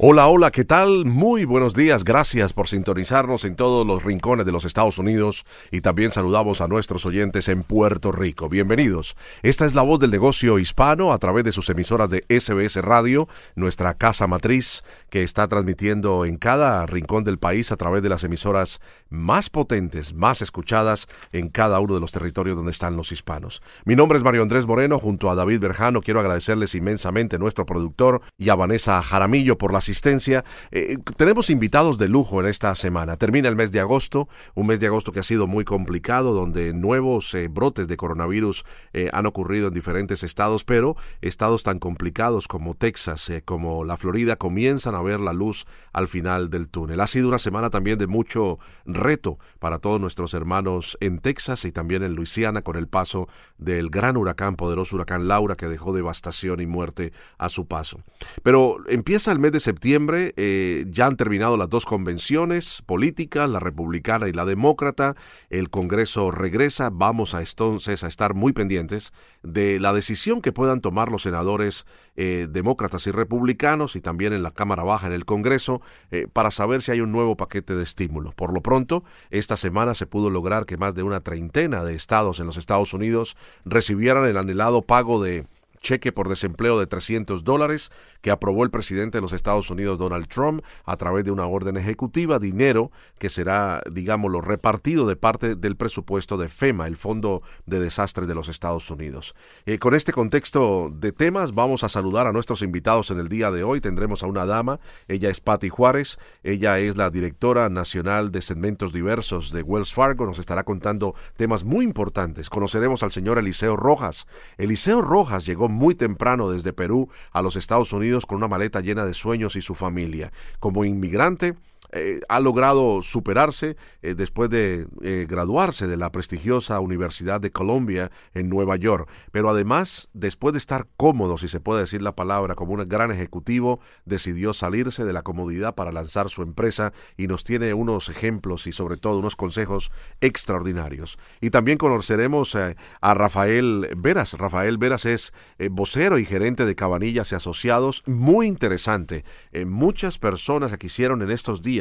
Hola, hola, ¿qué tal? Muy buenos días, gracias por sintonizarnos en todos los rincones de los Estados Unidos y también saludamos a nuestros oyentes en Puerto Rico. Bienvenidos. Esta es la voz del negocio hispano a través de sus emisoras de SBS Radio, nuestra casa matriz que está transmitiendo en cada rincón del país a través de las emisoras más potentes, más escuchadas en cada uno de los territorios donde están los hispanos. Mi nombre es Mario Andrés Moreno, junto a David Berjano quiero agradecerles inmensamente a nuestro productor y a Vanessa Jaramillo por la asistencia. Eh, tenemos invitados de lujo en esta semana. Termina el mes de agosto, un mes de agosto que ha sido muy complicado, donde nuevos eh, brotes de coronavirus eh, han ocurrido en diferentes estados, pero estados tan complicados como Texas, como la Florida, comienzan ver la luz al final del túnel. Ha sido una semana también de mucho reto para todos nuestros hermanos en Texas y también en Luisiana con el paso del gran huracán, poderoso huracán Laura, que dejó devastación y muerte a su paso. Pero empieza el mes de septiembre, eh, ya han terminado las dos convenciones políticas, la republicana y la demócrata, el Congreso regresa, vamos a entonces a estar muy pendientes de la decisión que puedan tomar los senadores eh, demócratas y republicanos y también en la Cámara Baja, en el Congreso, eh, para saber si hay un nuevo paquete de estímulo. Por lo pronto, esta semana se pudo lograr que más de una treintena de estados en los Estados Unidos recibieran el anhelado pago de cheque por desempleo de 300 dólares que aprobó el presidente de los Estados Unidos, Donald Trump, a través de una orden ejecutiva, dinero que será, digámoslo, repartido de parte del presupuesto de FEMA, el Fondo de Desastres de los Estados Unidos. Eh, con este contexto de temas, vamos a saludar a nuestros invitados en el día de hoy. Tendremos a una dama, ella es Patty Juárez, ella es la directora nacional de segmentos diversos de Wells Fargo, nos estará contando temas muy importantes. Conoceremos al señor Eliseo Rojas. Eliseo Rojas llegó muy temprano desde Perú a los Estados Unidos con una maleta llena de sueños y su familia. Como inmigrante, eh, ha logrado superarse eh, después de eh, graduarse de la prestigiosa Universidad de Columbia en Nueva York. Pero además, después de estar cómodo, si se puede decir la palabra, como un gran ejecutivo, decidió salirse de la comodidad para lanzar su empresa y nos tiene unos ejemplos y sobre todo unos consejos extraordinarios. Y también conoceremos a Rafael Veras. Rafael Veras es vocero y gerente de Cabanillas y Asociados. Muy interesante. muchas personas que quisieron en estos días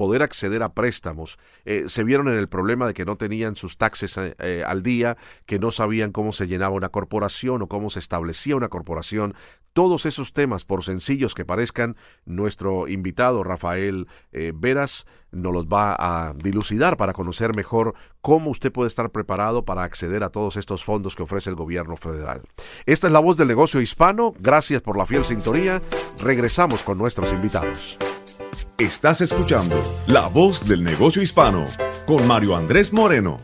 poder acceder a préstamos, eh, se vieron en el problema de que no tenían sus taxes eh, eh, al día, que no sabían cómo se llenaba una corporación o cómo se establecía una corporación. Todos esos temas, por sencillos que parezcan, nuestro invitado Rafael Veras nos los va a dilucidar para conocer mejor cómo usted puede estar preparado para acceder a todos estos fondos que ofrece el gobierno federal. Esta es la voz del negocio hispano. Gracias por la fiel sintonía. Regresamos con nuestros invitados. Estás escuchando La Voz del Negocio Hispano con Mario Andrés Moreno.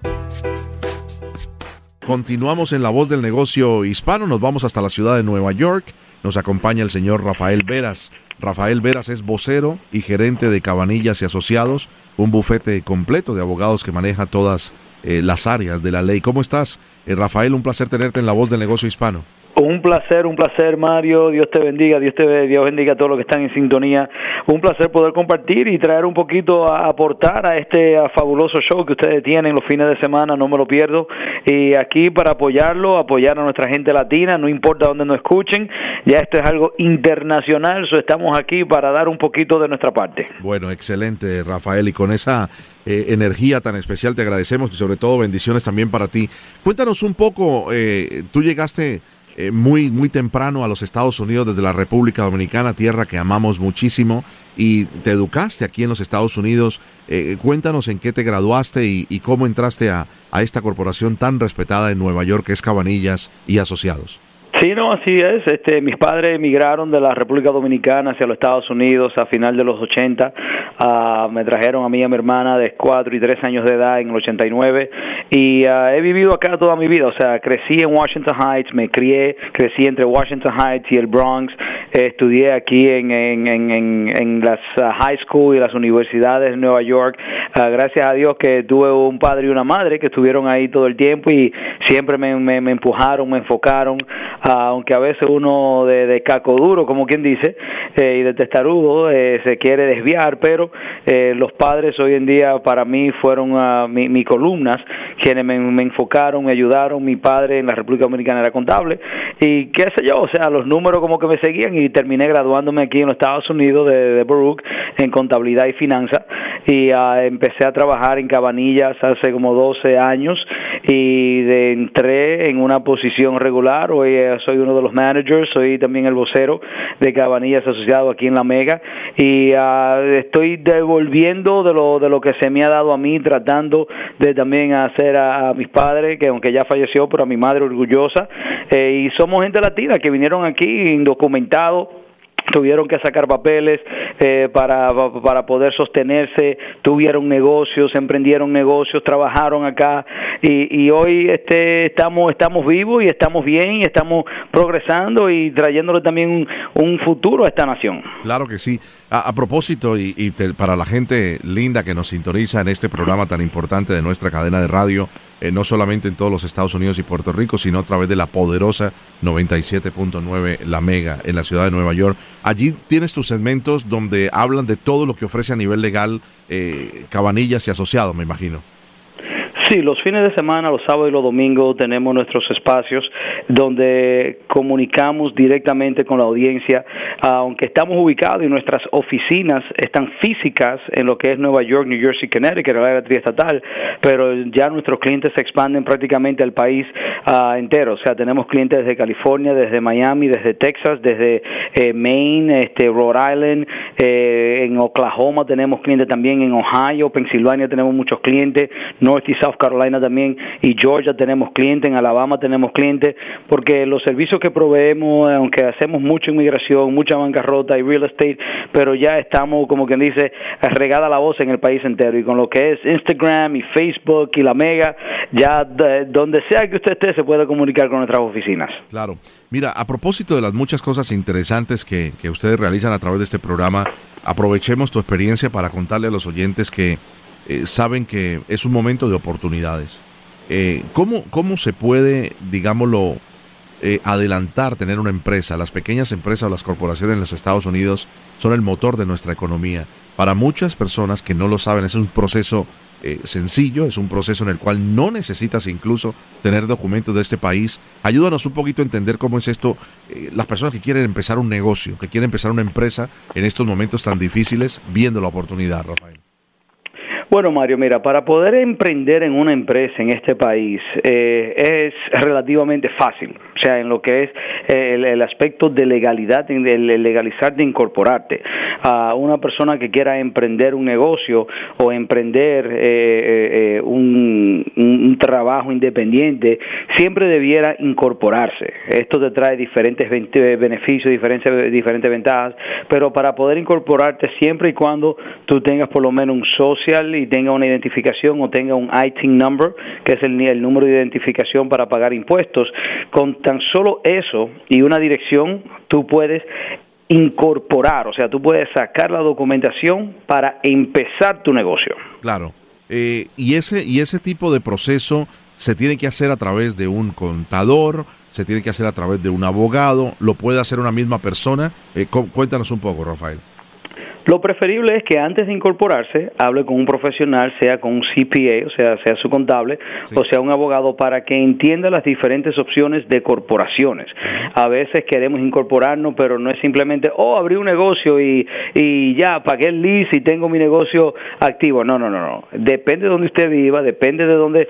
Continuamos en La Voz del Negocio Hispano, nos vamos hasta la ciudad de Nueva York, nos acompaña el señor Rafael Veras. Rafael Veras es vocero y gerente de Cabanillas y Asociados, un bufete completo de abogados que maneja todas eh, las áreas de la ley. ¿Cómo estás? Eh, Rafael, un placer tenerte en La Voz del Negocio Hispano. Un placer, un placer, Mario. Dios te bendiga, Dios te Dios bendiga a todos los que están en sintonía. Un placer poder compartir y traer un poquito a aportar a este fabuloso show que ustedes tienen los fines de semana, no me lo pierdo. Y aquí para apoyarlo, apoyar a nuestra gente latina, no importa dónde nos escuchen, ya esto es algo internacional, so estamos aquí para dar un poquito de nuestra parte. Bueno, excelente, Rafael, y con esa eh, energía tan especial te agradecemos y sobre todo bendiciones también para ti. Cuéntanos un poco, eh, tú llegaste eh, muy, muy temprano a los Estados Unidos desde la República Dominicana, tierra que amamos muchísimo, y te educaste aquí en los Estados Unidos. Eh, cuéntanos en qué te graduaste y, cómo entraste a, a, esta corporación tan respetada en Nueva York que es Cabanillas y Asociados. Sí, no, así es. Este, mis padres emigraron de la República Dominicana hacia los Estados Unidos a final de los 80. Ah, me trajeron a mí y a mi hermana de 4 y 3 años de edad en el 89 y uh, he vivido acá toda mi vida. O sea, crecí en Washington Heights, me crié, crecí entre Washington Heights y el Bronx. estudié aquí en, en, en, en las ah, high school y las universidades de Nueva York. gracias a Dios que tuve un padre y una madre que estuvieron ahí todo el tiempo y siempre me, me, me empujaron, me enfocaron aunque a veces uno de, de, caco duro, como quien dice, eh, y de testarudo eh, se quiere desviar, pero eh, los padres hoy en día para mí fueron uh, mi, mi, columnas, quienes me, enfocaron, me ayudaron. Mi padre en la República Dominicana era contable y qué sé yo, o sea, los números como que me seguían y terminé graduándome aquí en los Estados Unidos de, de Baruch en contabilidad y finanzas y uh, empecé a trabajar en Cabanillas hace como 12 años y entré en una posición regular, hoy soy uno de los managers, soy también el vocero de Cabanillas Asociado aquí en La Mega. Y uh, estoy devolviendo de lo, de lo que se me ha dado a mí, tratando de también hacer a, a mis padres, que aunque ya falleció, pero a mi madre orgullosa, eh, y somos gente latina que vinieron aquí indocumentados tuvieron que sacar papeles eh, para, para poder sostenerse, tuvieron negocios, emprendieron negocios, trabajaron acá y, y hoy este, estamos, estamos vivos y estamos bien y estamos progresando y trayéndole también un, un futuro a esta nación. Claro que sí. A, a propósito, y, y te, para la gente linda que nos sintoniza en este programa tan importante de nuestra cadena de radio, eh, no solamente en todos los Estados Unidos y Puerto Rico, sino a través de la poderosa 97.9 La Mega en la ciudad de Nueva York. Allí tienes tus segmentos donde hablan de todo lo que ofrece a nivel legal eh, Cabanillas y asociados, me imagino. Sí, los fines de semana, los sábados y los domingos tenemos nuestros espacios donde comunicamos directamente con la audiencia, aunque estamos ubicados y nuestras oficinas están físicas en lo que es Nueva York, New Jersey, Connecticut, la área triestatal, pero ya nuestros clientes se expanden prácticamente al país uh, entero, o sea, tenemos clientes desde California, desde Miami, desde Texas, desde eh, Maine, este, Rhode Island, eh, en Oklahoma tenemos clientes también, en Ohio, Pensilvania tenemos muchos clientes, North y South Carolina también y Georgia tenemos clientes, en Alabama tenemos clientes, porque los servicios que proveemos, aunque hacemos mucha inmigración, mucha bancarrota y real estate, pero ya estamos, como quien dice, regada la voz en el país entero y con lo que es Instagram y Facebook y la Mega, ya de, donde sea que usted esté se puede comunicar con nuestras oficinas. Claro. Mira, a propósito de las muchas cosas interesantes que, que ustedes realizan a través de este programa, aprovechemos tu experiencia para contarle a los oyentes que eh, saben que es un momento de oportunidades. Eh, ¿cómo, ¿Cómo se puede, digámoslo, eh, adelantar tener una empresa? Las pequeñas empresas las corporaciones en los Estados Unidos son el motor de nuestra economía. Para muchas personas que no lo saben, es un proceso sencillo, es un proceso en el cual no necesitas incluso tener documentos de este país. Ayúdanos un poquito a entender cómo es esto, las personas que quieren empezar un negocio, que quieren empezar una empresa en estos momentos tan difíciles, viendo la oportunidad, Rafael. Bueno, Mario, mira, para poder emprender en una empresa en este país eh, es relativamente fácil, o sea, en lo que es el, el aspecto de legalidad, el legalizar de incorporarte. A una persona que quiera emprender un negocio o emprender eh, eh, un, un, trabajo independiente, siempre debiera incorporarse. Esto te trae diferentes beneficios, diferentes, diferentes ventajas, pero para poder incorporarte siempre y cuando tú tengas por lo menos un social y tenga una identificación o tenga un ITIN number, que es el, número de identificación para pagar impuestos, con tan solo eso y una dirección, tú puedes incorporar, o sea, tú puedes sacar la documentación para empezar tu negocio. Claro. Eh, y ese y ese tipo de proceso se tiene que hacer a través de un contador, se tiene que hacer a través de un abogado, lo puede hacer una misma persona. Eh, cuéntanos un poco, Rafael. Lo preferible es que antes de incorporarse hable con un profesional, sea con un CPA, o sea, sea su contable, sí. o sea un abogado, para que entienda las diferentes opciones de corporaciones. A veces queremos incorporarnos, pero no es simplemente, oh, abrí un negocio y, y ya, pagué el lease y tengo mi negocio activo. No, no, no, no. Depende de donde usted viva, depende de dónde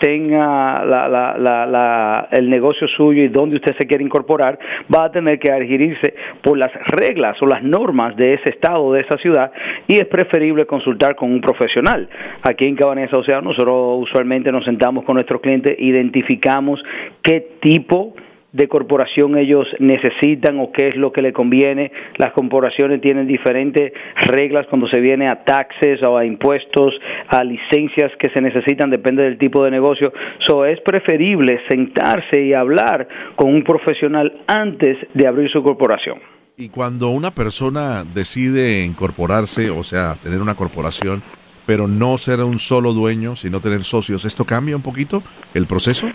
tenga la, la, la, la, el negocio suyo y dónde usted se quiere incorporar, va a tener que adherirse por las reglas o las normas de ese estado de esa ciudad y es preferible consultar con un profesional. Aquí en Cabanillas Asociados nosotros usualmente nos sentamos con nuestros clientes, identificamos qué tipo de corporación ellos necesitan o qué es lo que le conviene. Las corporaciones tienen diferentes reglas cuando se viene a taxes o a impuestos, a licencias que se necesitan, depende del tipo de negocio. So, es preferible sentarse y hablar con un profesional antes de abrir su corporación. Y cuando una persona decide incorporarse, o sea, tener una corporación, pero no ser un solo dueño, sino tener socios, ¿esto cambia un poquito el proceso?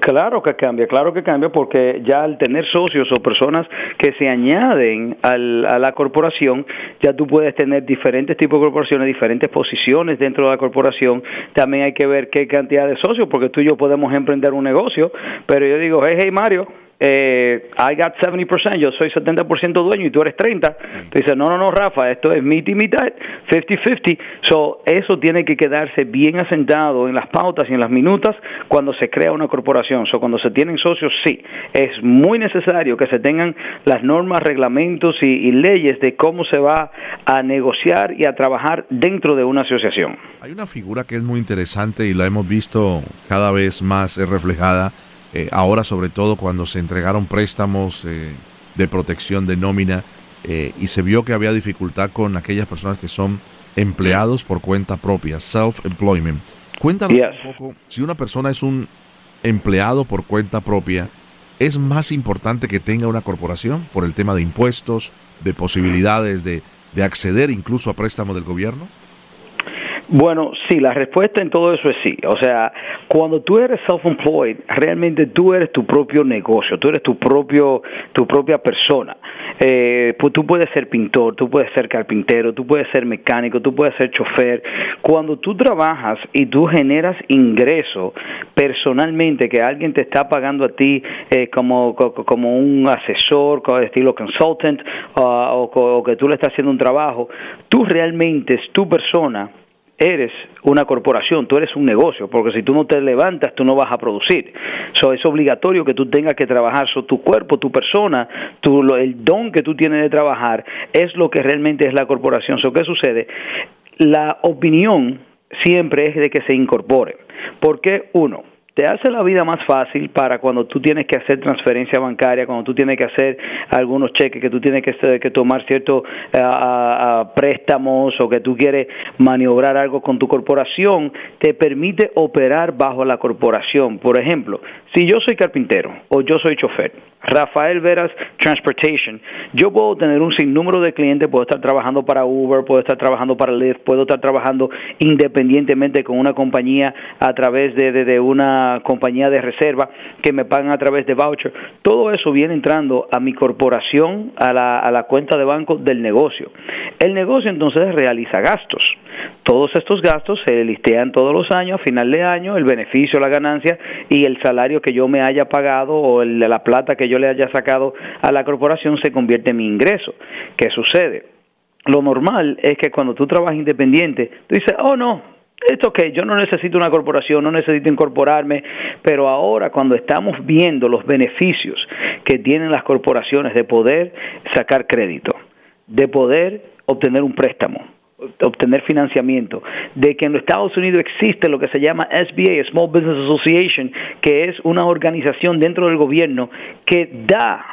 Claro que cambia, claro que cambia porque ya al tener socios o personas que se añaden al, a la corporación, ya tú puedes tener diferentes tipos de corporaciones, diferentes posiciones dentro de la corporación. También hay que ver qué cantidad de socios, porque tú y yo podemos emprender un negocio, pero yo digo, hey, hey Mario, eh, I got 70%, yo soy 70% dueño y tú eres 30%. Tú dices, no, no, no, Rafa, esto es mitad y mitad, 50-50. So, eso tiene que quedarse bien asentado en las pautas y en las minutas cuando se crea una corporación. So, cuando se tienen socios, sí, es muy necesario que se tengan las normas, reglamentos y, y leyes de cómo se va a negociar y a trabajar dentro de una asociación. Hay una figura que es muy interesante y la hemos visto cada vez más reflejada eh, ahora sobre todo cuando se entregaron préstamos eh, de protección de nómina eh, y se vio que había dificultad con aquellas personas que son empleados por cuenta propia, self-employment. Cuéntanos un poco, si una persona es un empleado por cuenta propia, ¿es más importante que tenga una corporación por el tema de impuestos, de posibilidades de, de acceder incluso a préstamos del gobierno? Bueno, sí, la respuesta en todo eso es sí. O sea, cuando tú eres self-employed, realmente tú eres tu propio negocio, tú eres tu propio, tu propia persona. Eh, pues tú puedes ser pintor, tú puedes ser carpintero, tú puedes ser mecánico, tú puedes ser chofer. Cuando tú trabajas y tú generas ingreso personalmente, que alguien te está pagando a ti eh, como, como un asesor, como estilo consultant, uh, o, o que tú le estás haciendo un trabajo, tú realmente es tu persona eres una corporación, tú eres un negocio, porque si tú no te levantas, tú no vas a producir. So, es obligatorio que tú tengas que trabajar. So, tu cuerpo, tu persona, tu, el don que tú tienes de trabajar es lo que realmente es la corporación. So, ¿Qué sucede? La opinión siempre es de que se incorpore. Porque, uno, te hace la vida más fácil para cuando tú tienes que hacer transferencia bancaria, cuando tú tienes que hacer algunos cheques, que tú tienes que, que tomar ciertos uh, préstamos o que tú quieres maniobrar algo con tu corporación, te permite operar bajo la corporación. Por ejemplo, si yo soy carpintero o yo soy chofer, Rafael Veras Transportation, yo puedo tener un sinnúmero de clientes, puedo estar trabajando para Uber, puedo estar trabajando para Lyft, puedo estar trabajando independientemente con una compañía a través de, de, de una compañía de reserva que me pagan a través de voucher. Todo eso viene entrando a mi corporación, a la, a la cuenta de banco del negocio. El negocio entonces realiza gastos. Todos estos gastos se listean todos los años, a final de año, el beneficio, la ganancia y el salario que yo me haya pagado o el la plata que yo le haya sacado a la corporación se convierte en mi ingreso. ¿Qué sucede? Lo normal es que cuando tú trabajas independiente, tú dices, oh no, esto que yo no necesito una corporación, no necesito incorporarme, pero ahora cuando estamos viendo los beneficios que tienen las corporaciones de poder sacar crédito, de poder obtener un préstamo, obtener financiamiento, de que en los Estados Unidos existe lo que se llama SBA, Small Business Association, que es una organización dentro del gobierno que da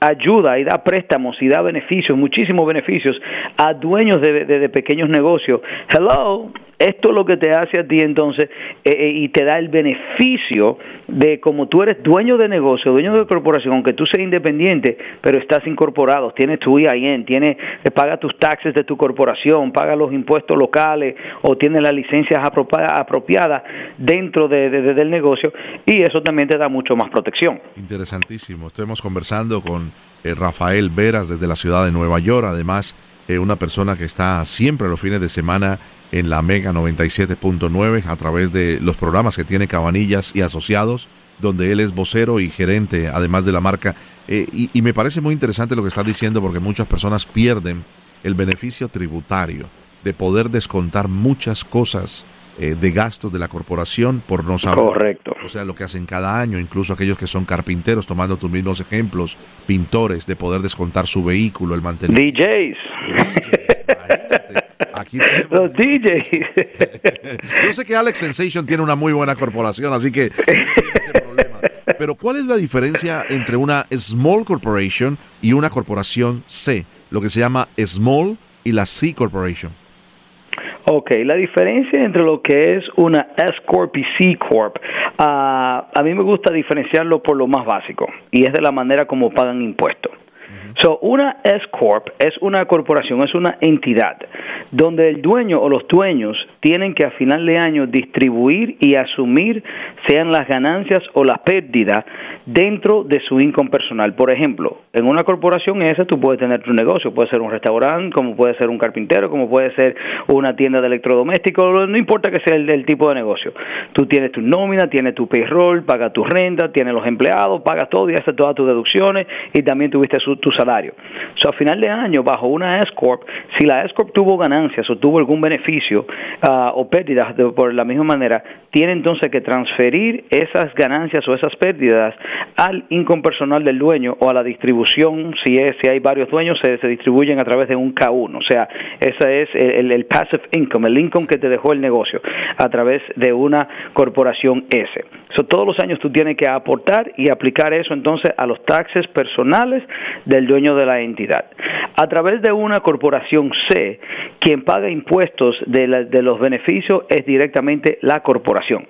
ayuda y da préstamos y da beneficios, muchísimos beneficios a dueños de, de, pequeños negocios. Hello, esto es lo que te hace a ti entonces eh, eh, y te da el beneficio de como tú eres dueño de negocio, dueño de corporación, aunque tú seas independiente, pero estás incorporado, tienes tu IAN, tienes, paga tus taxes de tu corporación, paga los impuestos locales o tienes las licencias apropiadas dentro de, de, del negocio y eso también te da mucho más protección. Interesantísimo. Estamos conversando con eh, Rafael Veras desde la ciudad de Nueva York, además eh, una persona que está siempre los fines de semana en la Mega 97.9 a través de los programas que tiene Cabanillas y Asociados, donde él es vocero y gerente, además de la marca. Eh, y, y, me parece muy interesante lo que está diciendo porque muchas personas pierden el beneficio tributario de poder descontar muchas cosas eh, de gastos de la corporación por no saber. Correcto. O sea, lo que hacen cada año, incluso aquellos que son carpinteros, tomando tus mismos ejemplos, pintores, de poder descontar su vehículo, el mantenimiento. DJs. DJs Aquí tenemos... Los DJs. Yo sé que Alex Sensation tiene una muy buena corporación, así que. Pero ¿cuál es la diferencia entre una small corporation y una corporación C, lo que se llama small y la C corporation? Ok, la diferencia entre lo que es una S Corp y C Corp, ah, a mí me gusta diferenciarlo por lo más básico y es de la manera como pagan impuestos. So, una S Corp es una corporación, es una entidad donde el dueño o los dueños tienen que a final de año distribuir y asumir sean las ganancias o las pérdidas dentro de su income personal. Por ejemplo, en una corporación esa tú puedes tener tu negocio, puede ser un restaurante, como puede ser un carpintero, como puede ser una tienda de electrodomésticos, no importa que sea el, tipo de negocio. Tú tienes tu nómina, tienes tu payroll, pagas tu renta, tienes los empleados, pagas todo y haces todas tus deducciones y también tuviste tu salario. O sea, a final de año, bajo una S Corp, si la S Corp tuvo ganancias o tuvo algún beneficio ah, o pérdidas por la misma manera, tiene entonces que transferir esas ganancias o esas pérdidas al income personal del dueño o a la distribución, si es si hay varios dueños, se, se distribuyen a través de un K1. O sea, ese es el, el, passive income, el income que te dejó el negocio a través de una corporación S. So, todos los años tú tienes que aportar y aplicar eso entonces a los taxes personales del dueño de la entidad. A través de una corporación C, quien paga impuestos de, de los beneficios es directamente la corporación.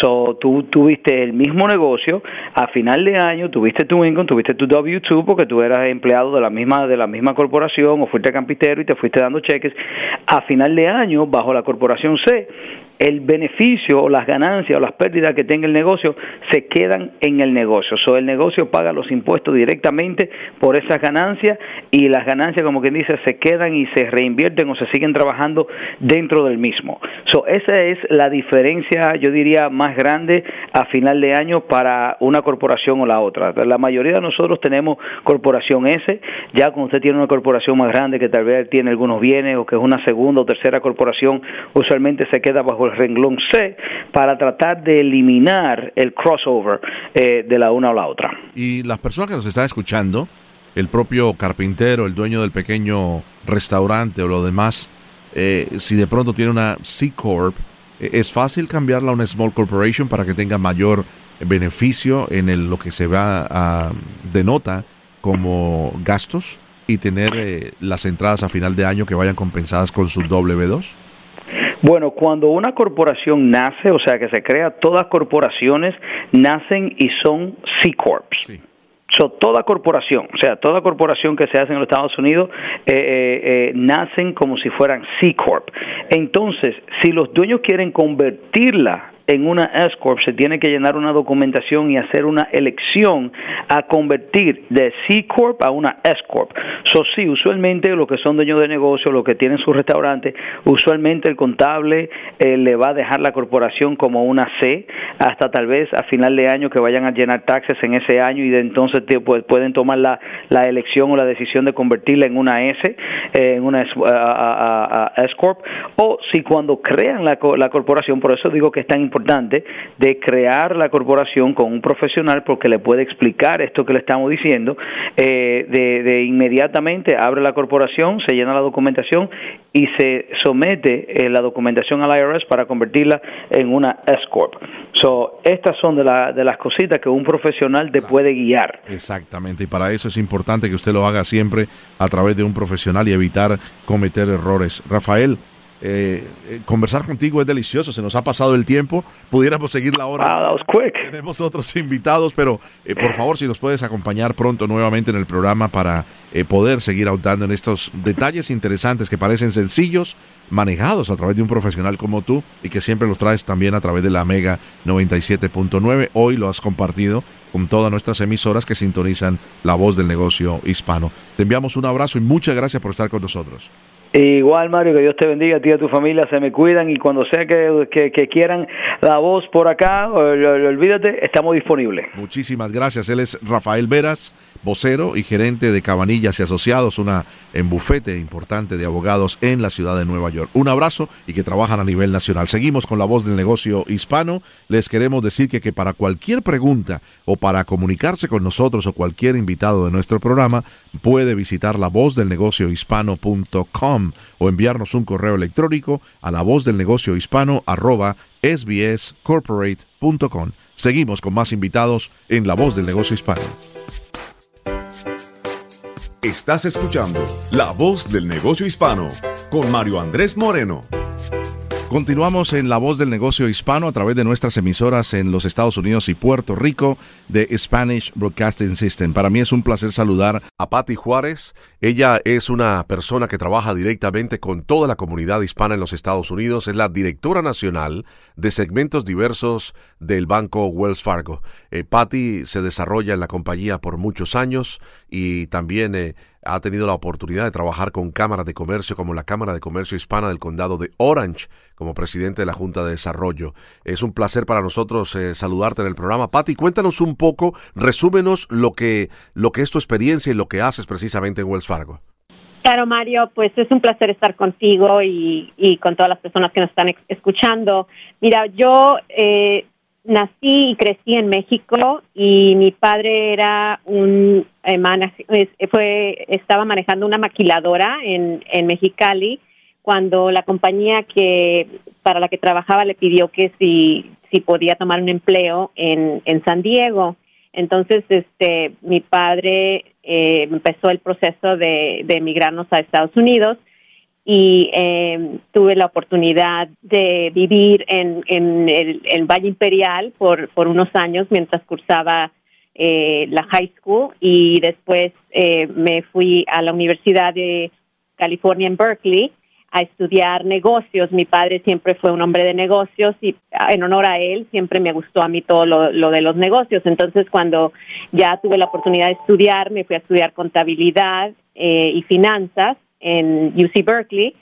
So, tú tuviste el mismo negocio, a final de año tuviste tu income, tuviste tu W2 porque tú eras empleado de la misma de la misma corporación o fuiste campitero y te fuiste dando cheques. A final de año, bajo la corporación C, el beneficio o las ganancias o las pérdidas que tenga el negocio se quedan en el negocio. So, el negocio paga los impuestos directamente por esas ganancias y las ganancias, como quien dice, se quedan y se reinvierten o se siguen trabajando dentro del mismo. So, esa es la diferencia, yo diría, más grande a final de año para una corporación o la otra. La mayoría de nosotros tenemos corporación S, ya cuando usted tiene una corporación más grande que tal vez tiene algunos bienes o que es una segunda o tercera corporación, usualmente se queda bajo el renglón C para tratar de eliminar el crossover eh, de la una a la otra. Y las personas que nos están escuchando, el propio carpintero, el dueño del pequeño restaurante o lo demás, eh, si de pronto tiene una C Corp, eh, ¿es fácil cambiarla a una Small Corporation para que tenga mayor beneficio en el, lo que se va a denota como gastos y tener las entradas a final de año que vayan compensadas con su W2? Bueno, cuando una corporación nace, o sea que se crea, todas corporaciones nacen y son C Corps. Sí. So, toda corporación, o sea, toda corporación que se hace en los Estados Unidos, eh, eh, eh, nacen como si fueran C Corp. Entonces, si los dueños quieren convertirla en una S Corp se tiene que llenar una documentación y hacer una elección a convertir de C Corp a una S Corp. So, sí, usualmente los que son dueños de negocio, los que tienen su restaurante, usualmente el contable eh, le va a dejar la corporación como una C hasta tal vez a final de año que vayan a llenar taxes en ese año y de entonces pues, pueden tomar la, elección o la decisión de convertirla en una S, eh, en una S, Corp, o si cuando crean la, la corporación, por eso digo que es tan importante de crear la corporación con un profesional porque le puede explicar esto que le estamos diciendo, eh, de, inmediatamente abre la corporación, se llena la documentación y se somete eh, la documentación al IRS para convertirla en una S Corp. So, estas son de, la, de las cositas que un profesional te puede guiar. Exactamente, y para eso es importante que usted lo haga siempre a través de un profesional y evitar cometer errores. Rafael, eh, eh, conversar contigo es delicioso, se nos ha pasado el tiempo, pudiéramos seguir la hora. Tenemos otros invitados, pero eh, por favor, si nos puedes acompañar pronto nuevamente en el programa para poder seguir ahondando en estos detalles interesantes que parecen sencillos, manejados a través de un profesional como tú y que siempre los traes también a través de la Mega 97.9. Hoy lo has compartido con todas nuestras emisoras que sintonizan la voz del negocio hispano. Te enviamos un abrazo y muchas gracias por estar con nosotros. Igual, Mario, que Dios te bendiga, a ti y a tu familia, se me cuidan y cuando sea que, que, quieran la voz por acá, olvídate, estamos disponibles. Muchísimas gracias. Él es Rafael Veras, vocero y gerente de Cabanillas y Asociados, una en bufete importante de abogados en la ciudad de Nueva York. Un abrazo y que trabajan a nivel nacional. Seguimos con la voz del negocio hispano. Les queremos decir que, que para cualquier pregunta o para comunicarse con nosotros o cualquier invitado de nuestro programa, puede visitar la voz del negocio hispano.com o enviarnos un correo electrónico a la voz del negocio hispano arroba sbscorporate.com. Seguimos con más invitados en La Voz del Negocio Hispano. Estás escuchando La Voz del Negocio Hispano con Mario Andrés Moreno. Continuamos en La Voz del Negocio Hispano a través de nuestras emisoras en los Estados Unidos y Puerto Rico de Spanish Broadcasting System. Para mí es un placer saludar a Patti Juárez. Ella es una persona que trabaja directamente con toda la comunidad hispana en los Estados Unidos. Es la directora nacional de segmentos diversos del banco Wells Fargo. Eh, Patti se desarrolla en la compañía por muchos años y también... Eh, ha tenido la oportunidad de trabajar con cámaras de comercio como la Cámara de Comercio Hispana del Condado de Orange como presidente de la Junta de Desarrollo. Es un placer para nosotros eh, saludarte en el programa. Patti, cuéntanos un poco, resúmenos lo que, lo que es tu experiencia y lo que haces precisamente en Wells Fargo. Claro, Mario, pues es un placer estar contigo y, y con todas las personas que nos están escuchando. Mira, yo eh, nací y crecí en México y mi padre era un eh, fue estaba manejando una maquiladora en, en Mexicali cuando la compañía que para la que trabajaba le pidió que si si podía tomar un empleo en, en San Diego. Entonces este mi padre eh, empezó el proceso de, de emigrarnos a Estados Unidos y eh, tuve la oportunidad de vivir en, en el, Valle Imperial por, por unos años mientras cursaba eh, la high school y después eh, me fui a la Universidad de California en Berkeley a estudiar negocios. Mi padre siempre fue un hombre de negocios y en honor a él siempre me gustó a mí todo lo, lo de los negocios. Entonces cuando ya tuve la oportunidad de estudiar, me fui a estudiar contabilidad eh, y finanzas en UC Berkeley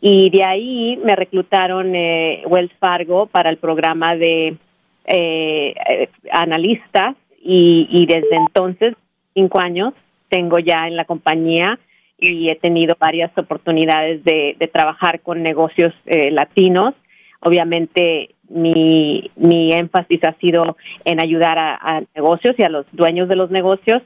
y de ahí me reclutaron eh, Wells Fargo para el programa de eh, analistas y, desde entonces, cinco años, tengo ya en la compañía y he tenido varias oportunidades de, trabajar con negocios eh, latinos. Obviamente mi, mi énfasis ha sido en ayudar a negocios y a los dueños de los negocios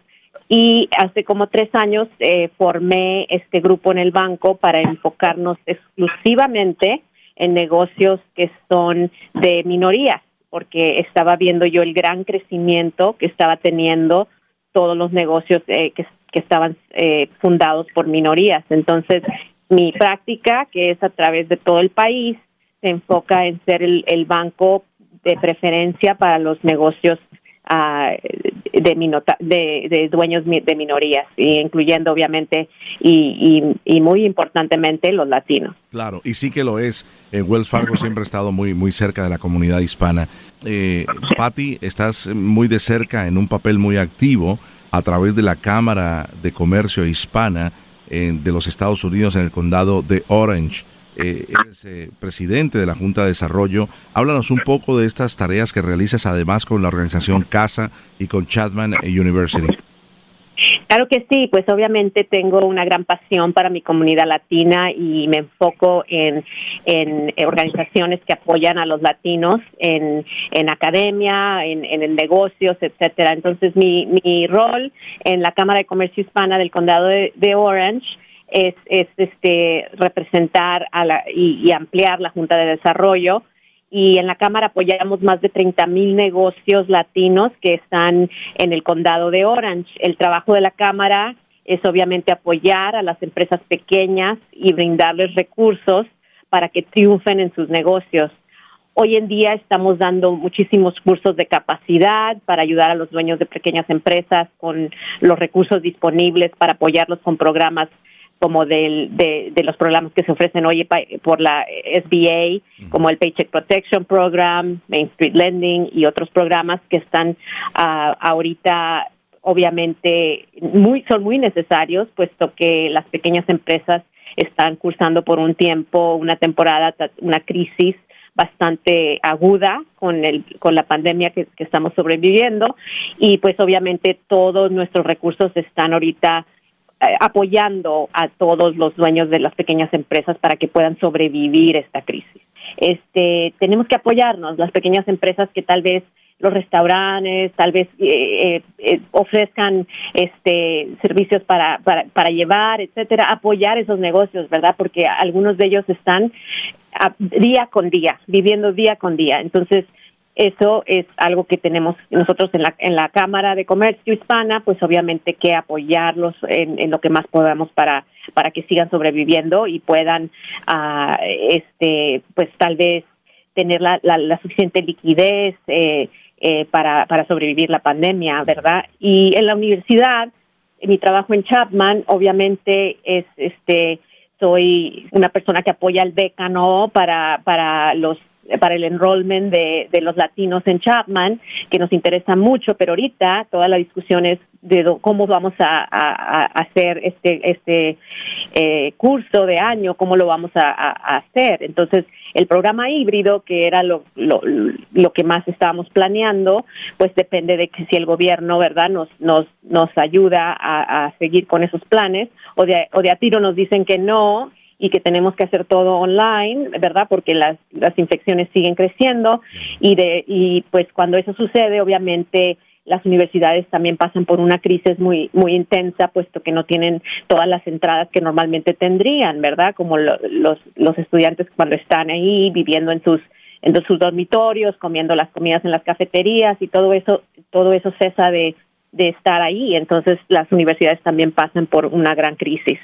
y hace como tres años eh, formé este grupo en el banco para enfocarnos exclusivamente en negocios que son de minorías, porque estaba viendo yo el gran crecimiento que estaba teniendo todos los negocios eh, que, que, estaban eh, fundados por minorías. Entonces, mi práctica, que es a través de todo el país, se enfoca en ser el, el banco de preferencia para los negocios de, de, dueños de minorías, incluyendo obviamente y, y, muy importantemente los latinos. Claro, y sí que lo es. Eh, Wells Fargo siempre ha estado muy, muy cerca de la comunidad hispana. Eh, Patty, estás muy de cerca en un papel muy activo a través de la Cámara de Comercio Hispana eh, de los Estados Unidos en el condado de Orange eh, eres eh, presidente de la Junta de Desarrollo. Háblanos un poco de estas tareas que realizas además con la organización CASA y con Chapman University. Claro que sí, pues obviamente tengo una gran pasión para mi comunidad latina y me enfoco en, en organizaciones que apoyan a los latinos en, en academia, en, en negocios, etcétera. Entonces mi, mi rol en la Cámara de Comercio Hispana del Condado de Orange es, es este, representar a la, y, ampliar la Junta de Desarrollo. Y en la Cámara apoyamos más de 30 mil negocios latinos que están en el condado de Orange. El trabajo de la Cámara es obviamente apoyar a las empresas pequeñas y brindarles recursos para que triunfen en sus negocios. Hoy en día estamos dando muchísimos cursos de capacidad para ayudar a los dueños de pequeñas empresas con los recursos disponibles para apoyarlos con programas como del, de, los programas que se ofrecen hoy por la SBA, como el Paycheck Protection Program, Main Street Lending y otros programas que están ah, ahorita obviamente muy son muy necesarios puesto que las pequeñas empresas están cursando por un tiempo una temporada una crisis bastante aguda con el con la pandemia que, que estamos sobreviviendo. Y pues obviamente todos nuestros recursos están ahorita apoyando a todos los dueños de las pequeñas empresas para que puedan sobrevivir esta crisis. Este, tenemos que apoyarnos, las pequeñas empresas que tal vez los restaurantes, tal vez eh, eh, ofrezcan este servicios para, para, para llevar, etcétera, apoyar esos negocios, ¿verdad? Porque algunos de ellos están día con día, viviendo día con día. Entonces, eso es algo que tenemos nosotros en la, en la Cámara de Comercio Hispana, pues obviamente que apoyarlos en, en lo que más podamos para, para que sigan sobreviviendo y puedan, uh, este, pues tal vez tener la, la, suficiente liquidez eh, eh, para, para sobrevivir la pandemia, ¿verdad? Y en la universidad, mi trabajo en Chapman, obviamente es este soy una persona que apoya al becano para para los para el enrollment de, de los latinos en Chapman, que nos interesa mucho, pero ahorita toda la discusión es de cómo vamos a, hacer este este eh, curso de año, cómo lo vamos a, hacer. Entonces, el programa híbrido, que era lo, lo, lo que más estábamos planeando, pues depende de que si el gobierno, ¿verdad?, nos, nos, nos ayuda a, a seguir con esos planes, o de, o de a tiro nos dicen que no, y que tenemos que hacer todo online, ¿verdad? Porque las, las infecciones siguen creciendo y, de, y pues cuando eso sucede, obviamente las universidades también pasan por una crisis muy muy intensa puesto que no tienen todas las entradas que normalmente tendrían, ¿verdad? Como los los estudiantes cuando están ahí viviendo en sus en sus dormitorios, comiendo las comidas en las cafeterías y todo eso todo eso cesa de de estar ahí. Entonces las universidades también pasan por una gran crisis.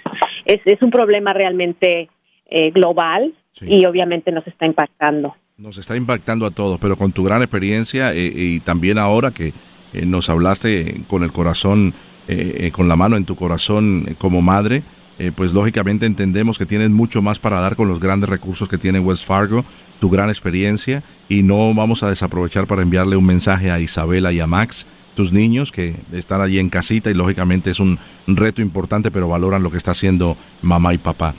Es, es un problema realmente eh, global y obviamente nos está impactando. Nos está impactando a todos, pero con tu gran experiencia eh, y también ahora que eh, nos hablaste con el corazón, con la mano en tu corazón como madre, pues lógicamente entendemos que tienes mucho más para dar con los grandes recursos que tiene West Fargo, tu gran experiencia, y no vamos a desaprovechar para enviarle un mensaje a Isabela y a Max niños que están allí en casita y lógicamente es un reto importante, pero valoran lo que está haciendo mamá y papá.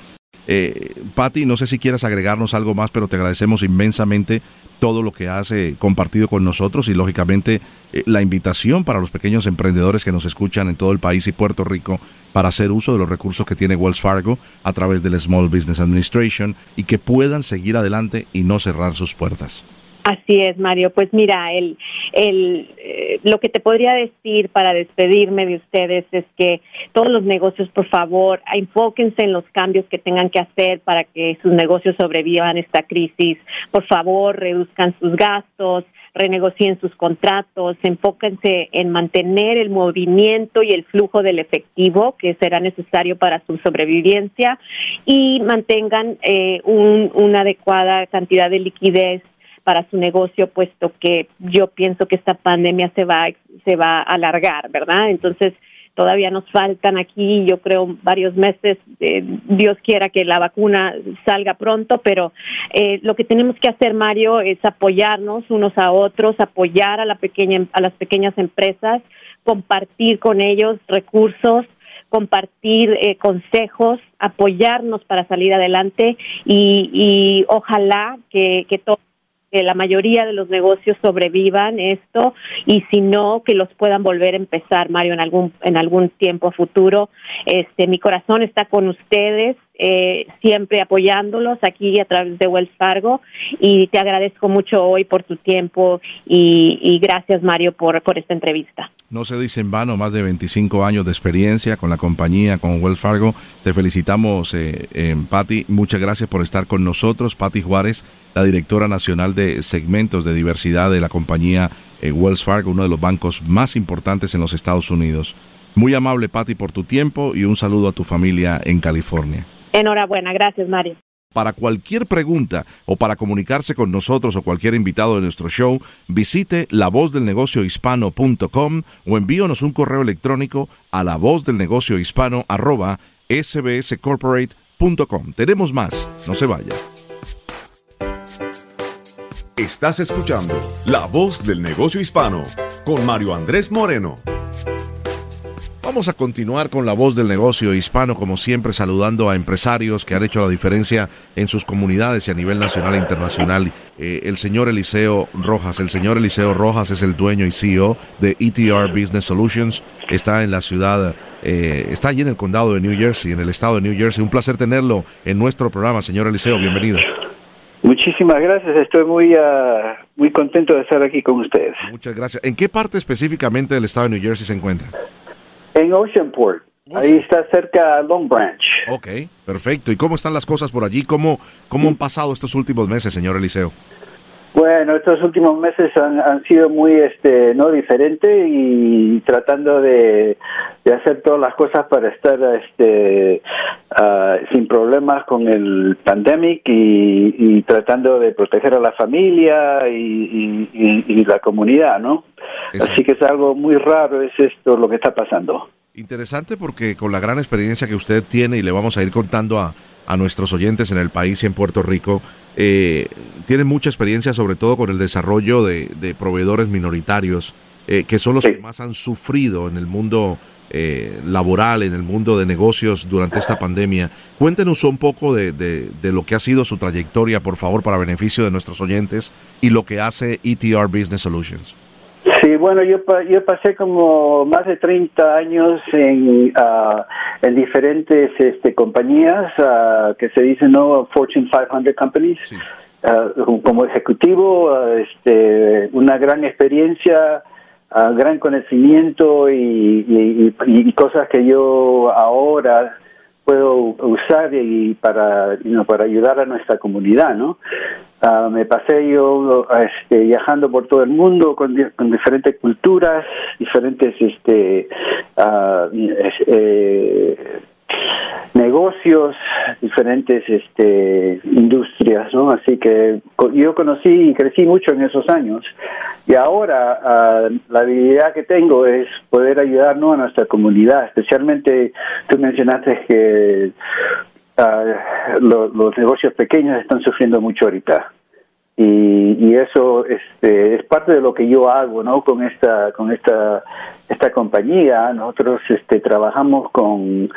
Eh, Patti, no sé si quieras agregarnos algo más, pero te agradecemos inmensamente todo lo que has eh, compartido con nosotros y lógicamente eh, la invitación para los pequeños emprendedores que nos escuchan en todo el país y Puerto Rico para hacer uso de los recursos que tiene Wells Fargo a través del Small Business Administration y que puedan seguir adelante y no cerrar sus puertas. Así es, Mario. Pues mira, el, el, eh, lo que te podría decir para despedirme de ustedes es que todos los negocios, por favor, enfóquense en los cambios que tengan que hacer para que sus negocios sobrevivan esta crisis. Por favor, reduzcan sus gastos, renegocien sus contratos, enfóquense en mantener el movimiento y el flujo del efectivo que será necesario para su sobrevivencia y mantengan eh, un, una adecuada cantidad de liquidez para su negocio, puesto que yo pienso que esta pandemia se va, se va a alargar, ¿verdad? Entonces, todavía nos faltan aquí, yo creo, varios meses. Eh, Dios quiera que la vacuna salga pronto, pero eh, lo que tenemos que hacer, Mario, es apoyarnos unos a otros, apoyar a la pequeña, a las pequeñas empresas, compartir con ellos recursos compartir eh, consejos, apoyarnos para salir adelante y, y ojalá que, que todos que la mayoría de los negocios sobrevivan esto y si no que los puedan volver a empezar Mario en algún en algún tiempo futuro este mi corazón está con ustedes eh, siempre apoyándolos aquí a través de Wells Fargo y te agradezco mucho hoy por tu tiempo y, gracias Mario por, por esta entrevista. No se dice en vano, más de 25 años de experiencia con la compañía, con Wells Fargo. Te felicitamos, eh, eh, Patti. Muchas gracias por estar con nosotros. Patti Juárez, la directora nacional de segmentos de diversidad de la compañía eh, Wells Fargo, uno de los bancos más importantes en los Estados Unidos. Muy amable, Patti, por tu tiempo y un saludo a tu familia en California. Enhorabuena, gracias Mario. Para cualquier pregunta o para comunicarse con nosotros o cualquier invitado de nuestro show, visite lavozdelnegociohispano.com o envíonos un correo electrónico a lavozdelnegociohispano@sbscorporate.com. Tenemos más, no se vaya. Estás escuchando La Voz del Negocio Hispano con Mario Andrés Moreno. Vamos a continuar con la voz del negocio hispano, como siempre, saludando a empresarios que han hecho la diferencia en sus comunidades y a nivel nacional e internacional. Eh, el señor Eliseo Rojas. El señor Eliseo Rojas es el dueño y CEO de ETR Business Solutions. Está en la ciudad, eh, está allí en el condado de New Jersey, en el estado de New Jersey. Un placer tenerlo en nuestro programa, señor Eliseo. Bienvenido. Muchísimas gracias, estoy muy, uh, muy contento de estar aquí con ustedes. Muchas gracias. ¿En qué parte específicamente del estado de New Jersey se encuentra? En Oceanport. Ahí está cerca Long Branch. Ok, perfecto. ¿Y cómo están las cosas por allí? ¿Cómo, cómo han pasado estos últimos meses, señor Eliseo? Bueno, estos últimos meses han, han sido muy este no diferentes y tratando de, de, hacer todas las cosas para estar este uh, sin problemas con el pandemic y, y, tratando de proteger a la familia y, y, y la comunidad, ¿no? Así que es algo muy raro es esto lo que está pasando. Interesante porque con la gran experiencia que usted tiene y le vamos a ir contando a, a nuestros oyentes en el país y en Puerto Rico, eh, tiene mucha experiencia sobre todo con el desarrollo de, de proveedores minoritarios, eh, que son los sí. que más han sufrido en el mundo eh, laboral, en el mundo de negocios durante esta pandemia. Cuéntenos un poco de, de, de, lo que ha sido su trayectoria, por favor, para beneficio de nuestros oyentes y lo que hace ETR Business Solutions. Bueno, yo, yo pasé como más de 30 años en, uh, en diferentes este, compañías uh, que se dicen ¿no? Fortune 500 Companies. Sí. Uh, como ejecutivo, este, una gran experiencia, gran conocimiento y, y, y, cosas que yo ahora puedo usar y para, you para ayudar a nuestra comunidad, ¿no? Uh, me pasé yo este, viajando por todo el mundo con, diferentes culturas, diferentes este, uh, negocios, diferentes este, industrias, ¿no? Así que yo conocí y crecí mucho en esos años. Y ahora la habilidad que tengo es poder ayudarnos a nuestra comunidad, especialmente tú mencionaste que uh, lo, los negocios pequeños están sufriendo mucho ahorita. Y, y eso este, es parte de lo que yo hago, ¿no? Con esta, con esta, esta compañía, nosotros este, trabajamos con,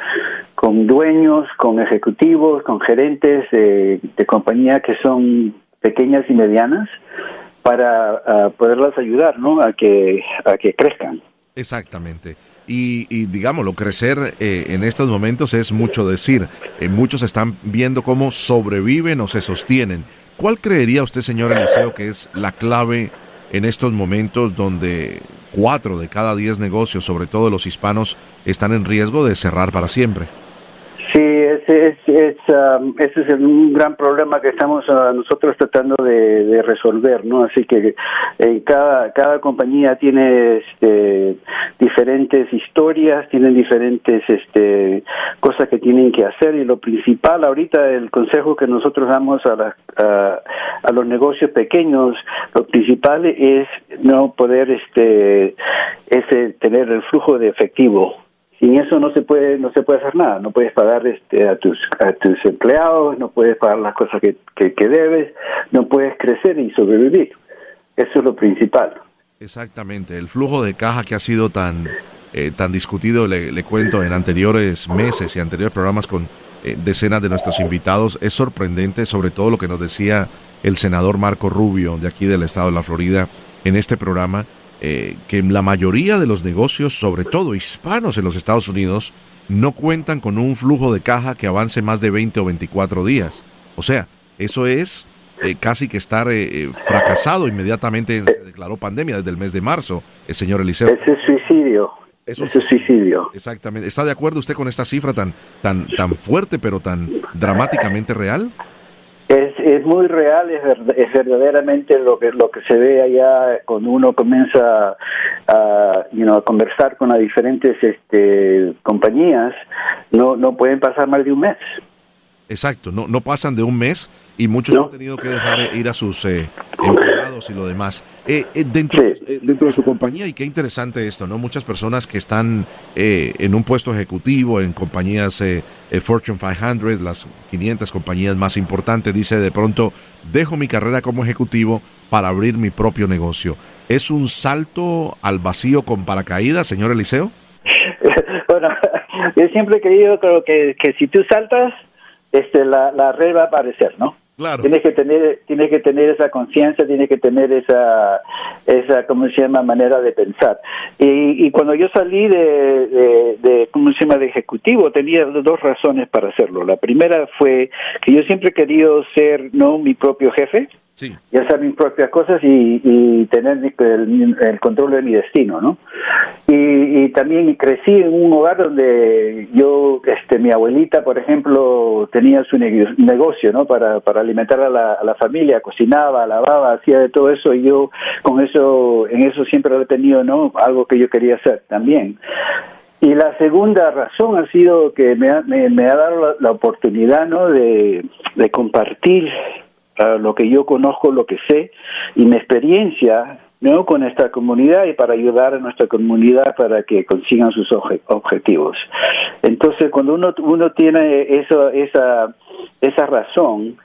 con dueños, con ejecutivos, con gerentes de, de compañías que son pequeñas y medianas para uh, poderlas ayudar, ¿no? A que, a que crezcan. Exactamente. Y, y digámoslo, crecer eh, en estos momentos es mucho decir. Eh, muchos están viendo cómo sobreviven o se sostienen. ¿Cuál creería usted, señor Eliseo, que es la clave en estos momentos donde cuatro de cada diez negocios, sobre todo los hispanos, están en riesgo de cerrar para siempre? Sí, ese es, es, um, ese es un gran problema que estamos uh, nosotros tratando de, resolver, ¿no? Así que eh, cada, cada compañía tiene este, diferentes historias, tienen diferentes este, cosas que tienen que hacer y lo principal ahorita, el consejo que nosotros damos a, la, a, a los negocios pequeños, lo principal es no poder este, ese, tener el flujo de efectivo sin eso no se puede no se puede hacer nada. No puedes pagar este, a tus a tus empleados no puedes pagar las cosas que, que, debes no puedes crecer y sobrevivir. Eso es lo principal. Exactamente el flujo de caja que ha sido tan eh, tan discutido le, le, cuento en anteriores meses y anteriores programas con eh, decenas de nuestros invitados es sorprendente sobre todo lo que nos decía el senador Marco Rubio de aquí del estado de la Florida en este programa eh, que la mayoría de los negocios, sobre todo hispanos en los Estados Unidos, no cuentan con un flujo de caja que avance más de 20 o 24 días. O sea, eso es eh, casi que estar eh, fracasado inmediatamente se declaró pandemia desde el mes de marzo, el señor Eliseo. Es suicidio. Es un suicidio. Exactamente. ¿Está de acuerdo usted con esta cifra tan, tan, tan fuerte, pero tan dramáticamente real? Es, es muy real, es, es, verdaderamente lo que lo que se ve allá cuando uno comienza a, you know, a conversar con las diferentes este, compañías, no, no pueden pasar más de un mes. Exacto, no, no pasan de un mes y muchos no. han tenido que dejar ir a sus eh, empleados y lo demás. Eh, eh, dentro, sí. dentro de su compañía, y qué interesante esto, ¿no? Muchas personas que están en un puesto ejecutivo en compañías Fortune 500, las 500 compañías más importantes, dice de pronto, dejo mi carrera como ejecutivo para abrir mi propio negocio. ¿Es un salto al vacío con paracaídas, señor Eliseo? bueno, yo siempre he creído creo que, que si tú saltas, este, la, la red va a aparecer, ¿no? Tienes que tener, tienes que tener esa conciencia, tienes que tener esa, esa, ¿cómo se llama?, manera de pensar. Y, y cuando yo salí de, de, ¿cómo se llama?, de ejecutivo, tenía dos razones para hacerlo. La primera fue que yo siempre he querido ser, no mi propio jefe, sí. y hacer mis propias cosas y, y tener el, el, control de mi destino, ¿no? Y, también crecí en un hogar donde yo, este, mi abuelita, por ejemplo, tenía su negocio, ¿no? Para, para alimentar a la, a la familia, cocinaba, lavaba, hacía de todo eso y yo con eso, en eso siempre he tenido, ¿no? Algo que yo quería hacer también. Y la segunda razón ha sido que me ha, me, me ha dado la, la oportunidad, ¿no? De, de compartir lo que yo conozco, lo que sé y mi experiencia ¿no? con esta comunidad y para ayudar a nuestra comunidad para que consigan sus objetivos. Entonces, cuando uno, uno tiene eso, esa, esa razón,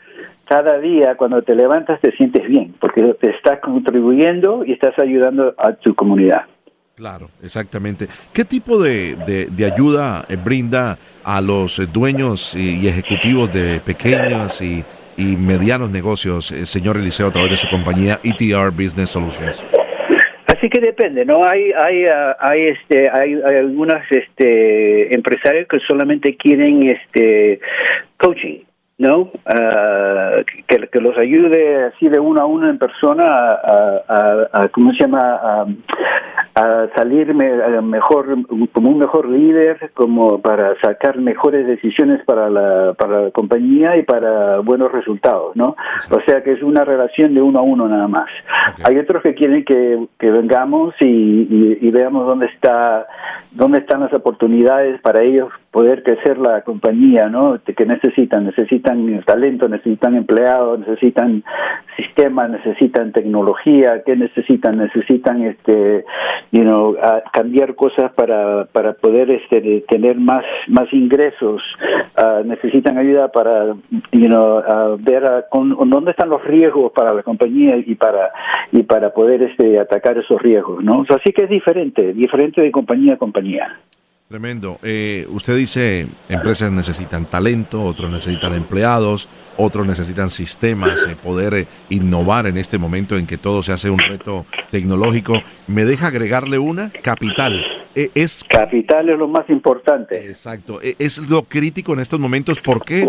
cada día cuando te levantas te sientes bien, porque te estás contribuyendo y estás ayudando a tu comunidad. Claro, exactamente. ¿Qué tipo de, de, ayuda brinda a los dueños y ejecutivos de pequeñas y y medianos negocios, eh, señor Eliseo, a través de su compañía ETR Business Solutions? Así que depende, ¿no? Hay hay ah, hay este hay, hay algunas este empresarios que solamente quieren este coaching, ¿no? Uh, que, que, los ayude así de uno a uno en persona a, a, a ¿cómo se llama? A, a salir mejor como un mejor líder como para sacar mejores decisiones para la para la compañía y para buenos resultados no o sea que es una relación de uno a uno nada más. Hay otros que quieren que, que vengamos y, y, veamos dónde está dónde están las oportunidades para ellos poder crecer la compañía no que necesitan necesitan talento necesitan empleados necesitan sistemas necesitan tecnología qué necesitan necesitan este you know, cambiar cosas para, para poder este, tener más, más ingresos, uh, necesitan ayuda para you know, ver dónde están los riesgos para la compañía y para, y para poder este, atacar esos riesgos. ¿no? así que es diferente, diferente de compañía a compañía. Tremendo. Eh, usted dice, empresas necesitan talento, otros necesitan empleados, otros necesitan sistemas, eh, poder eh, innovar en este momento en que todo se hace un reto tecnológico. ¿Me deja agregarle una? Capital. es Capital es lo más importante. Exacto. Es lo crítico en estos momentos. ¿Por qué,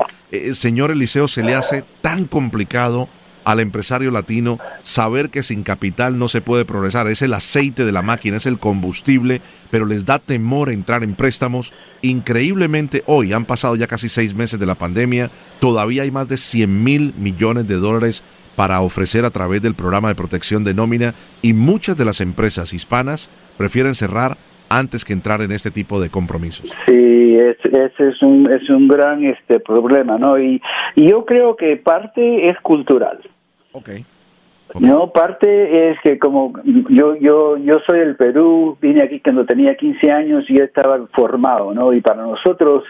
señor Eliseo, se le hace tan complicado al empresario latino saber que sin capital no se puede progresar. Es el aceite de la máquina, es el combustible, pero les da temor entrar en préstamos. Increíblemente hoy, han pasado ya casi seis meses de la pandemia, todavía hay más de 100 mil millones de dólares para ofrecer a través del programa de protección de nómina y muchas de las empresas hispanas prefieren cerrar antes que entrar en este tipo de compromisos. Sí, ese es, un, es un gran este problema, ¿no? Y, yo creo que parte es cultural. Okay. No, parte es que como yo yo yo soy del Perú, vine aquí cuando tenía 15 años y ya estaba formado, ¿no? Y para nosotros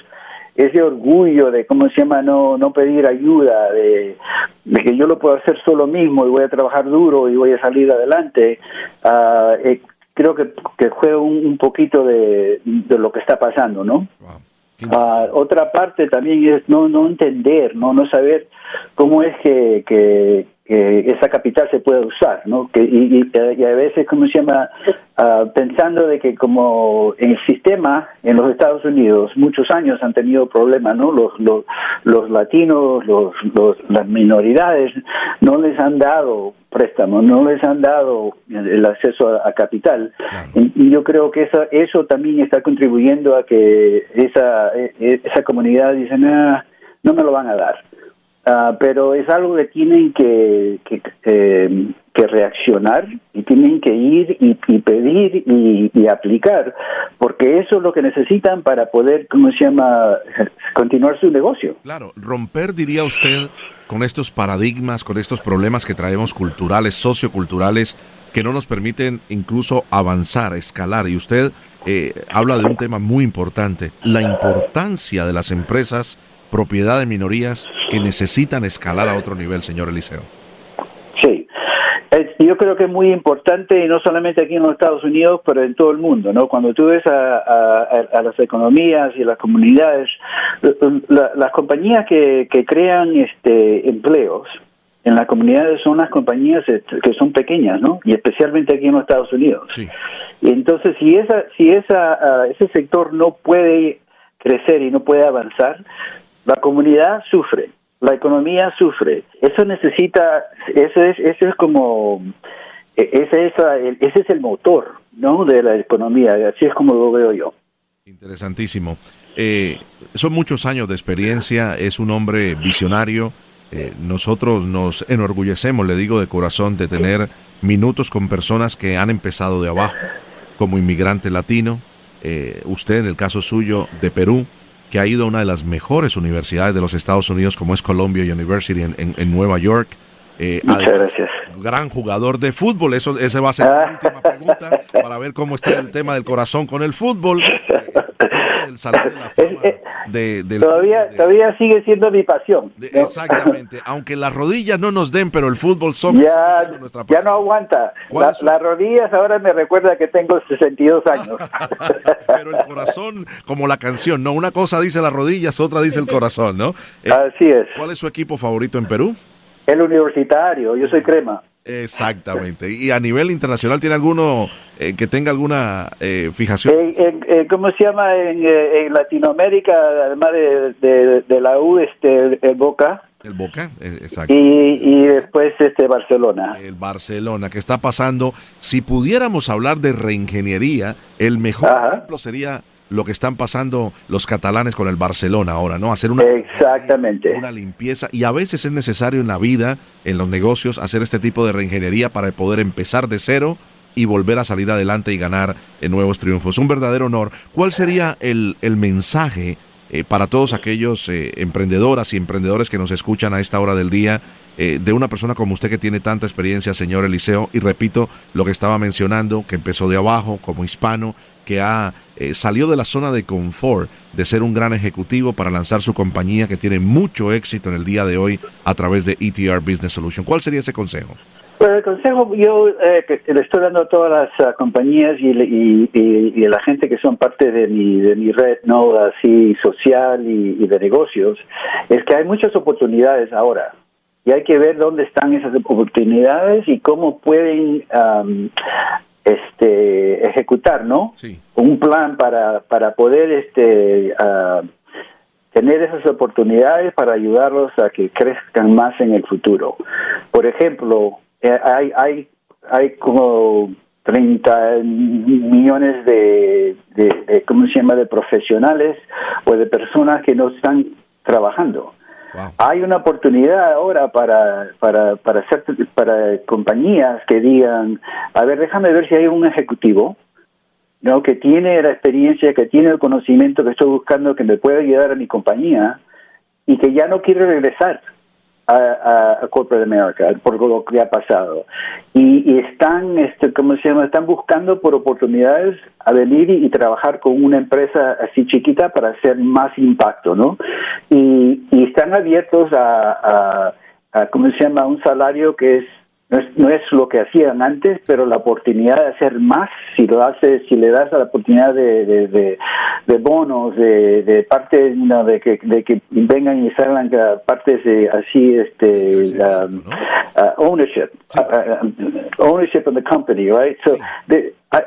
ese orgullo de cómo se llama no no pedir ayuda de, de que yo lo puedo hacer solo mismo y voy a trabajar duro y voy a salir adelante uh, eh, creo que, que juega un, poquito de, de, lo que está pasando, ¿no? Ah, otra parte también es no no entender, no no saber cómo es que, que, esa capital se puede usar, ¿no? Que, y, y, a veces, ¿cómo se llama? Ah, pensando de que como en el sistema en los Estados Unidos muchos años han tenido problemas, ¿no? Los, los, los latinos, los, los, las minoridades no les han dado préstamos, no les han dado el acceso a, capital. Y, yo creo que eso, eso también está contribuyendo a que esa, e, e, esa comunidad dice, no me lo van a dar. Ah, pero es algo que tienen que, que, eh, que reaccionar y tienen que ir y, pedir y, aplicar, porque eso es lo que necesitan para poder, ¿cómo se llama?, continuar su negocio. Claro, romper, diría usted, con estos paradigmas, con estos problemas que traemos culturales, socioculturales, que no nos permiten incluso avanzar, escalar. Y usted eh, habla de un tema muy importante, la importancia de las empresas propiedad de minorías que necesitan escalar a otro nivel, señor Eliseo. Sí. yo creo que es muy importante, y no solamente aquí en los Estados Unidos, pero en todo el mundo, ¿no? Cuando tú ves a, las economías y las comunidades, las compañías que, que crean este empleos, en las comunidades son las compañías este, que son pequeñas, ¿no? Y especialmente aquí en los Estados Unidos. Sí. Y entonces, si esa, si esa, ah, ese sector no puede crecer y no puede avanzar, la comunidad sufre, la economía sufre. Eso necesita, eso es, eso es como, e, ese es, es el motor, ¿no? De la economía. Así es como lo veo yo. Interesantísimo. Eh, son muchos años de experiencia. Es un hombre visionario eh, nosotros nos enorgullecemos, le digo de corazón, de tener minutos con personas que han empezado de abajo, como inmigrante latino, eh, usted en el caso suyo de Perú, que ha ido a una de las mejores universidades de los Estados Unidos, como es Columbia University en, Nueva York. Eh, Muchas gracias. Gran jugador de fútbol, eso esa va a ser la ah. última pregunta para ver cómo está el tema del corazón con el fútbol. todavía, todavía sigue siendo mi pasión. Exactamente, aunque las rodillas no nos den, pero el fútbol son ya, ya no aguanta. las rodillas ahora me recuerda que tengo 62 años. pero el corazón, como la canción, ¿no? Una cosa dice las rodillas, otra dice el corazón, ¿no? Eh, Así es. ¿Cuál es su equipo favorito en Perú? El universitario, yo soy crema. Exactamente. ¿Y a nivel internacional tiene alguno eh, que tenga alguna eh, fijación? ¿Cómo se llama en, Latinoamérica, además de, de, la U, este, el Boca? El Boca, eh, exacto. Y, después este Barcelona. El Barcelona, que está pasando. Si pudiéramos hablar de reingeniería, el mejor ejemplo sería lo que están pasando los catalanes con el Barcelona ahora, ¿no? Hacer una, Exactamente. una limpieza y a veces es necesario en la vida, en los negocios, hacer este tipo de reingeniería para poder empezar de cero y volver a salir adelante y ganar en nuevos triunfos. Un verdadero honor. ¿Cuál sería el, el mensaje eh, para todos aquellos eh, emprendedoras y emprendedores que nos escuchan a esta hora del día, eh, de una persona como usted que tiene tanta experiencia, señor Eliseo, y repito lo que estaba mencionando, que empezó de abajo como hispano, que ha salió de la zona de confort de ser un gran ejecutivo para lanzar su compañía que tiene mucho éxito en el día de hoy a través de ETR Business Solution. ¿Cuál sería ese consejo? Pues el consejo yo eh, que le estoy dando a todas las ah, compañías y, y, y, la gente que son parte de mi, de mi red no así social y, de negocios es que hay muchas oportunidades ahora y hay que ver dónde están esas oportunidades y cómo pueden este ejecutar no un plan para para poder este uh, tener esas oportunidades para ayudarlos a que crezcan más en el futuro por ejemplo eh, hay, hay, hay como 30 millones de, de, ¿cómo se llama?, de profesionales o de personas que no están trabajando. Hay una oportunidad ahora para, para, para, hacer, para compañías que digan, a ver, déjame ver si hay un ejecutivo ¿no? que tiene la experiencia, que tiene el conocimiento que estoy buscando, que me puede ayudar a mi compañía y que ya no quiere regresar a, a, Corporate America por lo que ha pasado. Y, están este cómo se llama están buscando por oportunidades a venir y, trabajar con una empresa así chiquita para hacer más impacto no y, están abiertos a, a, a cómo se llama un salario que es no es, lo que hacían antes, pero la oportunidad de hacer más, si lo haces, si le das la oportunidad de, de, de, bonos, de, de parte de, que, de que vengan y salgan partes de así, este, um, uh, ownership, uh, uh, ownership of the company, right? So,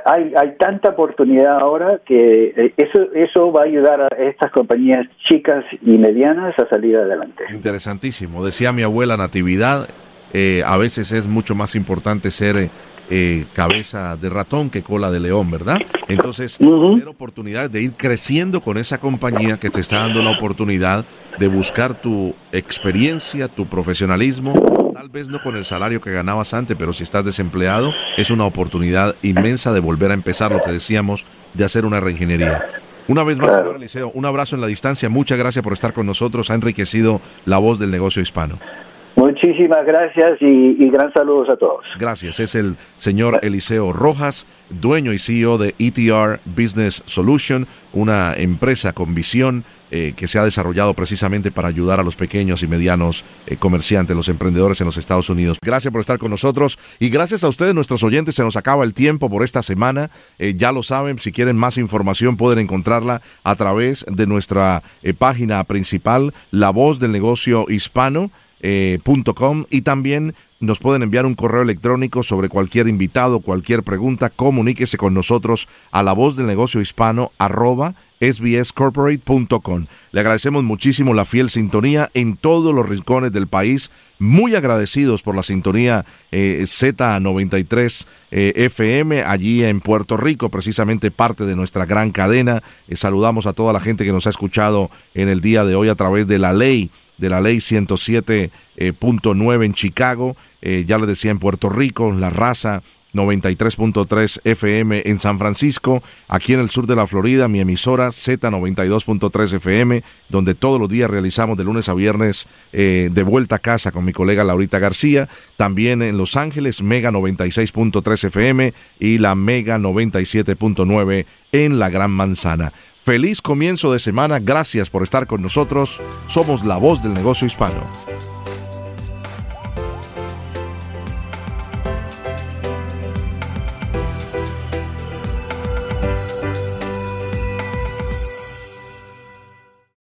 hay, hay tanta oportunidad ahora que eh, eso, eso va a ayudar a estas compañías chicas y medianas a salir adelante. Interesantísimo. Decía mi abuela Natividad, eh, a veces es mucho más importante ser eh, cabeza de ratón que cola de león, ¿verdad? Entonces, tener oportunidad de ir creciendo con esa compañía que te está dando la oportunidad de buscar tu experiencia, tu profesionalismo, tal vez no con el salario que ganabas antes, pero si estás desempleado, es una oportunidad inmensa de volver a empezar lo que decíamos, de hacer una reingeniería. Una vez más, señor Eliseo, un abrazo en la distancia. Muchas gracias por estar con nosotros. Ha enriquecido la voz del negocio hispano. Muchísimas gracias y, gran saludos a todos. Gracias. Es el señor Eliseo Rojas, dueño y CEO de ETR Business Solution, una empresa con visión eh, que se ha desarrollado precisamente para ayudar a los pequeños y medianos eh, comerciantes, los emprendedores en los Estados Unidos. Gracias por estar con nosotros y gracias a ustedes, nuestros oyentes. Se nos acaba el tiempo por esta semana. ya lo saben, si quieren más información pueden encontrarla a través de nuestra página principal, La Voz del Negocio Hispano. Y también nos pueden enviar un correo electrónico sobre cualquier invitado, cualquier pregunta, comuníquese con nosotros a la voz del negocio hispano arroba sbscorporate.com. Le agradecemos muchísimo la fiel sintonía en todos los rincones del país. Muy agradecidos por la sintonía eh, Z93 eh, FM allí en Puerto Rico, precisamente parte de nuestra gran cadena. Eh, saludamos a toda la gente que nos ha escuchado en el día de hoy a través de la ley de la ley 107.9 en Chicago, eh, ya le decía en Puerto Rico, la raza 93.3 FM en San Francisco, aquí en el sur de la Florida, mi emisora Z92.3 FM, donde todos los días realizamos de lunes a viernes eh, de vuelta a casa con mi colega Laurita García, también en Los Ángeles, Mega 96.3 FM y la Mega 97.9 en la Gran Manzana. Feliz comienzo de semana, gracias por estar con nosotros. Somos la voz del negocio hispano.